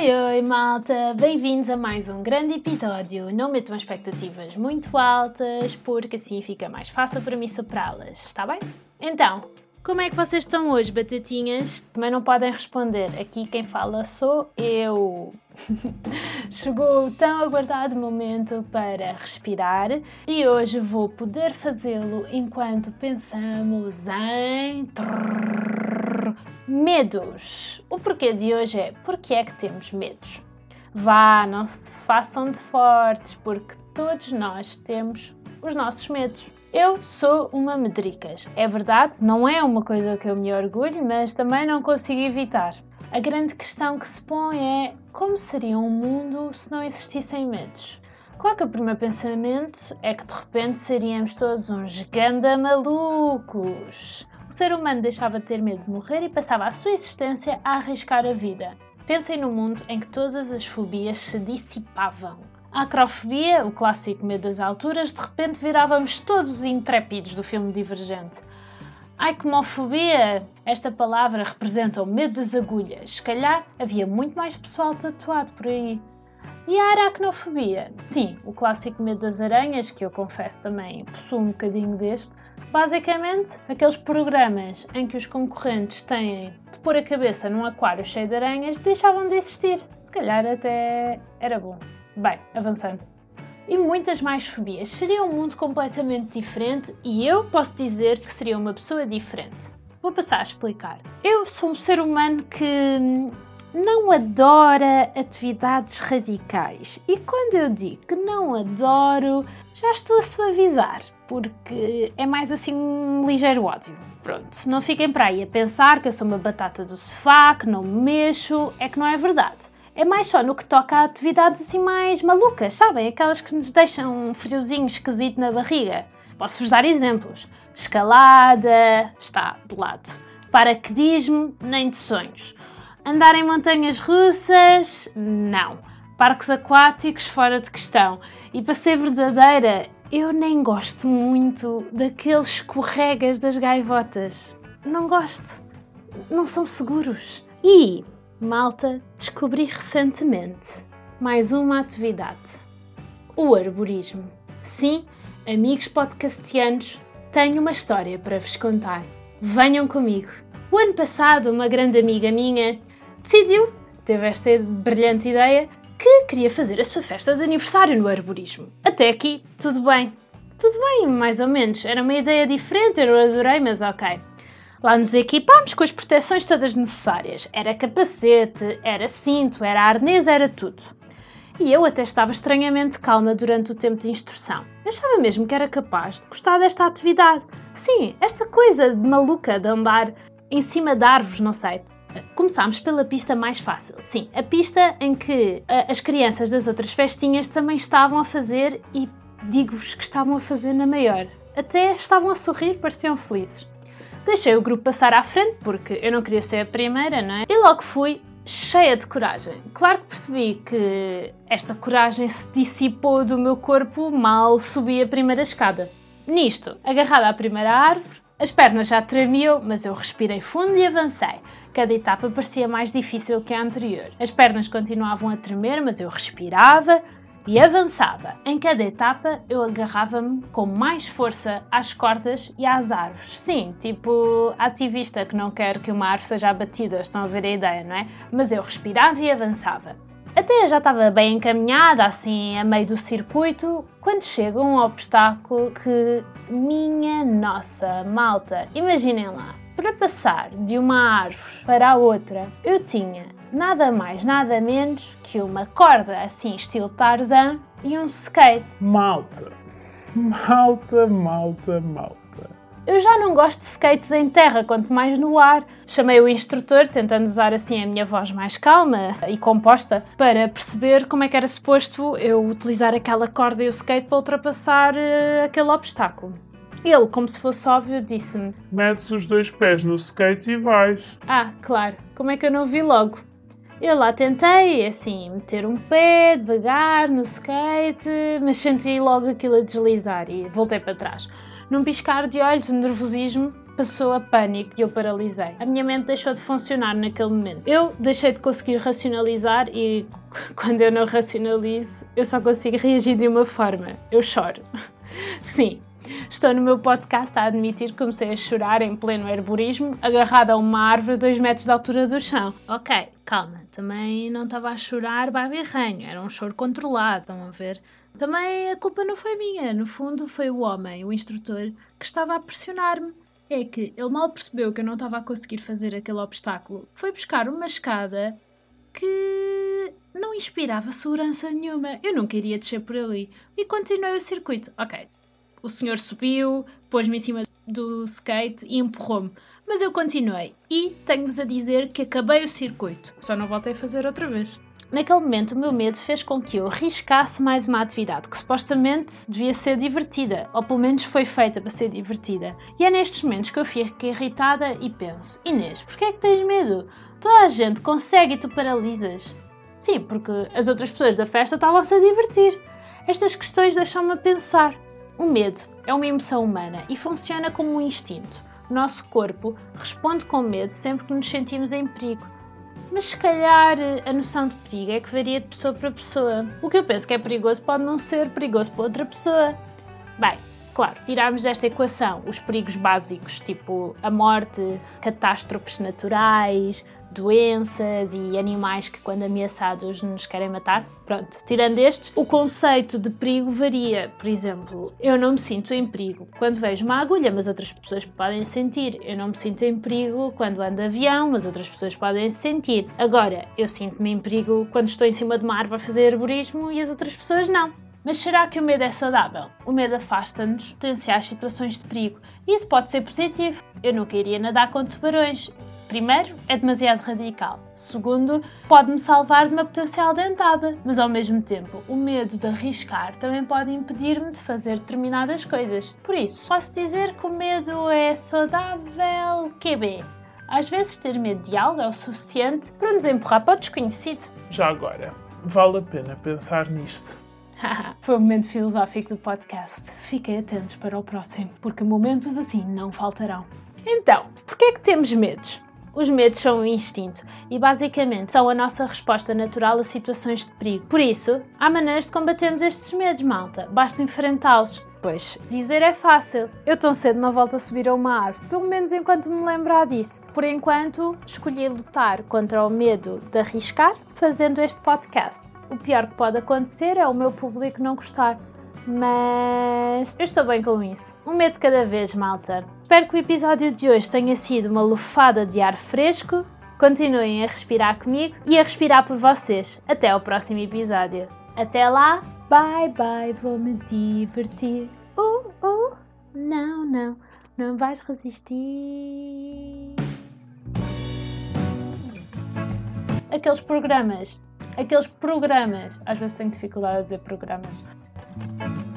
Oi, oi, malta! Bem-vindos a mais um grande episódio. Não metam expectativas muito altas, porque assim fica mais fácil para mim superá-las, está bem? Então, como é que vocês estão hoje, batatinhas? Também não podem responder. Aqui quem fala sou eu. Chegou o tão aguardado momento para respirar e hoje vou poder fazê-lo enquanto pensamos em medos. O porquê de hoje é porque é que temos medos. Vá, não se façam de fortes, porque todos nós temos os nossos medos. Eu sou uma medricas. É verdade, não é uma coisa que eu me orgulho, mas também não consigo evitar. A grande questão que se põe é como seria um mundo se não existissem medos? Claro que o primeiro pensamento é que de repente seríamos todos uns ganda malucos. O ser humano deixava de ter medo de morrer e passava a sua existência a arriscar a vida. Pensem no mundo em que todas as fobias se dissipavam. A acrofobia, o clássico medo das alturas, de repente virávamos todos intrépidos do filme Divergente. A ecomofobia, esta palavra representa o medo das agulhas. Se calhar havia muito mais pessoal tatuado por aí. E a aracnofobia? Sim, o clássico medo das aranhas, que eu confesso também possuo um bocadinho deste. Basicamente, aqueles programas em que os concorrentes têm de pôr a cabeça num aquário cheio de aranhas deixavam de existir. Se calhar até era bom. Bem, avançando. E muitas mais fobias. Seria um mundo completamente diferente e eu posso dizer que seria uma pessoa diferente. Vou passar a explicar. Eu sou um ser humano que não adora atividades radicais. E quando eu digo que não adoro, já estou a suavizar, porque é mais assim um ligeiro ódio. Pronto, não fiquem para aí a pensar que eu sou uma batata do sofá, que não me mexo, é que não é verdade é mais só no que toca a atividades assim mais malucas, sabem? Aquelas que nos deixam um friozinho esquisito na barriga. Posso-vos dar exemplos. Escalada, está do lado. Paraquedismo, nem de sonhos. Andar em montanhas russas, não. Parques aquáticos, fora de questão. E para ser verdadeira, eu nem gosto muito daqueles escorregas das gaivotas. Não gosto. Não são seguros. E Malta, descobri recentemente mais uma atividade: o arborismo. Sim, amigos podcastianos, tenho uma história para vos contar. Venham comigo. O ano passado, uma grande amiga minha decidiu, teve esta brilhante ideia, que queria fazer a sua festa de aniversário no arborismo. Até aqui, tudo bem. Tudo bem, mais ou menos. Era uma ideia diferente, eu adorei, mas ok. Lá nos equipámos com as proteções todas necessárias. Era capacete, era cinto, era arnês, era tudo. E eu até estava estranhamente calma durante o tempo de instrução. Achava mesmo que era capaz de gostar desta atividade. Sim, esta coisa de maluca de andar em cima de árvores, não sei. Começámos pela pista mais fácil. Sim, a pista em que as crianças das outras festinhas também estavam a fazer e digo-vos que estavam a fazer na maior. Até estavam a sorrir, pareciam felizes. Deixei o grupo passar à frente porque eu não queria ser a primeira, não é? E logo fui cheia de coragem. Claro que percebi que esta coragem se dissipou do meu corpo mal subi a primeira escada. Nisto, agarrada à primeira árvore, as pernas já tremiam, mas eu respirei fundo e avancei. Cada etapa parecia mais difícil que a anterior. As pernas continuavam a tremer, mas eu respirava, e avançava. Em cada etapa eu agarrava-me com mais força às cordas e às árvores. Sim, tipo ativista que não quer que uma árvore seja abatida, estão a ver a ideia, não é? Mas eu respirava e avançava. Até já estava bem encaminhada, assim, a meio do circuito, quando chega um obstáculo que, minha nossa, malta, imaginem lá, para passar de uma árvore para a outra, eu tinha nada mais, nada menos que uma corda assim estilo Tarzan e um skate. Malta, malta, malta, malta. Eu já não gosto de skates em terra, quanto mais no ar. Chamei o instrutor, tentando usar assim a minha voz mais calma e composta, para perceber como é que era suposto eu utilizar aquela corda e o skate para ultrapassar uh, aquele obstáculo. Ele, como se fosse óbvio, disse-me: Metes os dois pés no skate e vais. Ah, claro, como é que eu não vi logo? Eu lá tentei, assim, meter um pé devagar no skate, mas senti logo aquilo a deslizar e voltei para trás. Num piscar de olhos, o nervosismo passou a pânico e eu paralisei. A minha mente deixou de funcionar naquele momento. Eu deixei de conseguir racionalizar e quando eu não racionalizo, eu só consigo reagir de uma forma. Eu choro. Sim, Estou no meu podcast a admitir que comecei a chorar em pleno herborismo, agarrada a uma árvore a 2 metros de altura do chão. Ok, calma, também não estava a chorar barberranho, era um choro controlado, estão a ver? Também a culpa não foi minha, no fundo foi o homem, o instrutor, que estava a pressionar-me. É que ele mal percebeu que eu não estava a conseguir fazer aquele obstáculo. Foi buscar uma escada que não inspirava segurança nenhuma. Eu não queria descer por ali. E continuei o circuito. Ok, o senhor subiu, pôs-me em cima do skate e empurrou-me. Mas eu continuei e tenho-vos a dizer que acabei o circuito. Só não voltei a fazer outra vez. Naquele momento, o meu medo fez com que eu arriscasse mais uma atividade que supostamente devia ser divertida, ou pelo menos foi feita para ser divertida. E é nestes momentos que eu fico irritada e penso: Inês, porquê é que tens medo? Toda a gente consegue e tu paralisas. Sim, porque as outras pessoas da festa estavam-se a divertir. Estas questões deixam-me a pensar. O medo é uma emoção humana e funciona como um instinto. Nosso corpo responde com medo sempre que nos sentimos em perigo. Mas se calhar a noção de perigo é que varia de pessoa para pessoa. O que eu penso que é perigoso pode não ser perigoso para outra pessoa. Bem, claro, tirarmos desta equação os perigos básicos, tipo a morte, catástrofes naturais, doenças e animais que, quando ameaçados, nos querem matar. Pronto, tirando estes, o conceito de perigo varia. Por exemplo, eu não me sinto em perigo quando vejo uma agulha, mas outras pessoas podem sentir. Eu não me sinto em perigo quando ando avião, mas outras pessoas podem sentir. Agora, eu sinto-me em perigo quando estou em cima de uma árvore a fazer arborismo e as outras pessoas não. Mas será que o medo é saudável? O medo afasta-nos potenciais situações de perigo. E isso pode ser positivo. Eu nunca iria nadar com tubarões. Primeiro, é demasiado radical. Segundo, pode-me salvar de uma potencial dentada. Mas ao mesmo tempo, o medo de arriscar também pode impedir-me de fazer determinadas coisas. Por isso, posso dizer que o medo é saudável QB. Às vezes, ter medo de algo é o suficiente para nos empurrar para o desconhecido. Já agora, vale a pena pensar nisto. Foi o momento filosófico do podcast. Fiquem atentos para o próximo, porque momentos assim não faltarão. Então, por que é que temos medos? Os medos são um instinto e, basicamente, são a nossa resposta natural a situações de perigo. Por isso, há maneiras de combatermos estes medos, malta. Basta enfrentá-los. Pois, dizer é fácil. Eu tão cedo não volto a subir a uma árvore, pelo menos enquanto me lembrar disso. Por enquanto, escolhi lutar contra o medo de arriscar fazendo este podcast. O pior que pode acontecer é o meu público não gostar. Mas eu estou bem com isso. Um medo cada vez, malta. Espero que o episódio de hoje tenha sido uma lufada de ar fresco. Continuem a respirar comigo e a respirar por vocês. Até ao próximo episódio. Até lá, bye bye, vou me divertir. Uh, uh, não, não, não vais resistir. Aqueles programas, aqueles programas, às vezes tenho dificuldade a dizer programas. Thank you.